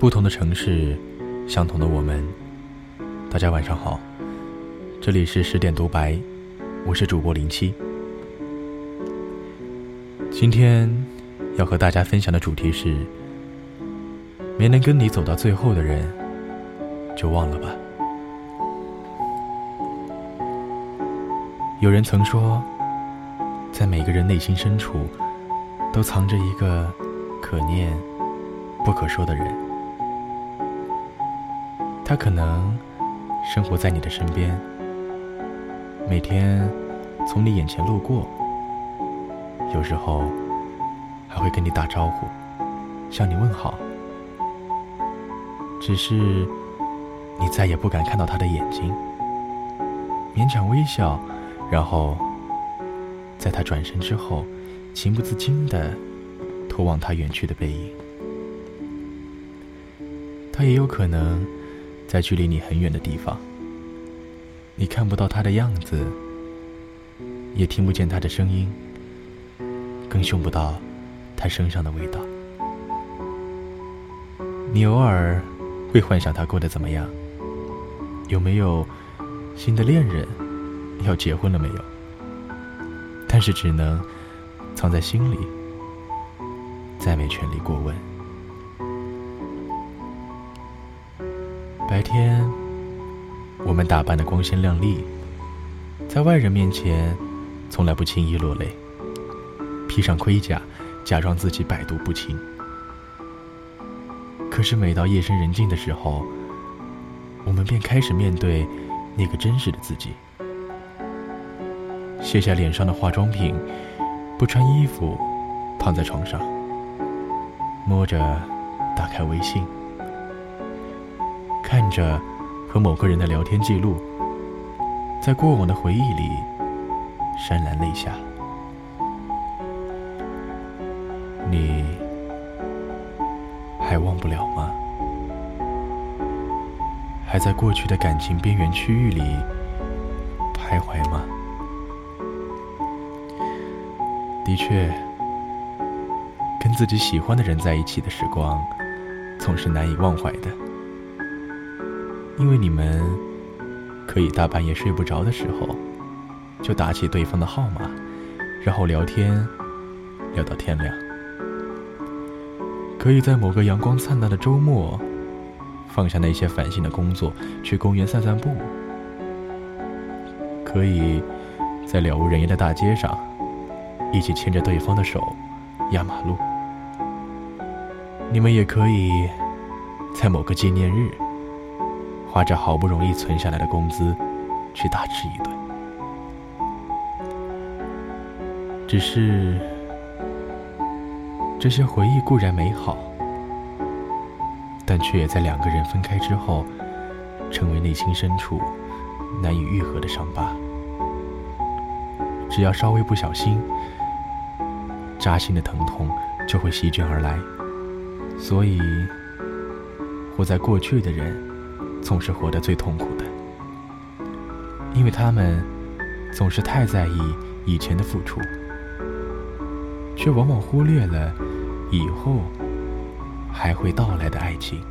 不同的城市，相同的我们。大家晚上好，这里是十点独白，我是主播零七。今天要和大家分享的主题是：没能跟你走到最后的人，就忘了吧。有人曾说，在每个人内心深处，都藏着一个可念不可说的人。他可能生活在你的身边，每天从你眼前路过，有时候还会跟你打招呼，向你问好。只是你再也不敢看到他的眼睛，勉强微笑，然后在他转身之后，情不自禁地投往他远去的背影。他也有可能。在距离你很远的地方，你看不到他的样子，也听不见他的声音，更嗅不到他身上的味道。你偶尔会幻想他过得怎么样，有没有新的恋人，要结婚了没有？但是只能藏在心里，再没权利过问。白天，我们打扮的光鲜亮丽，在外人面前，从来不轻易落泪。披上盔甲，假装自己百毒不侵。可是每到夜深人静的时候，我们便开始面对那个真实的自己，卸下脸上的化妆品，不穿衣服，躺在床上，摸着，打开微信。看着和某个人的聊天记录，在过往的回忆里潸然泪下。你还忘不了吗？还在过去的感情边缘区域里徘徊吗？的确，跟自己喜欢的人在一起的时光，总是难以忘怀的。因为你们可以大半夜睡不着的时候，就打起对方的号码，然后聊天聊到天亮。可以在某个阳光灿烂的周末，放下那些烦心的工作，去公园散散步。可以在了无人烟的大街上，一起牵着对方的手压马路。你们也可以在某个纪念日。花着好不容易存下来的工资，去大吃一顿。只是这些回忆固然美好，但却也在两个人分开之后，成为内心深处难以愈合的伤疤。只要稍微不小心，扎心的疼痛就会席卷而来。所以，活在过去的人。总是活得最痛苦的，因为他们总是太在意以前的付出，却往往忽略了以后还会到来的爱情。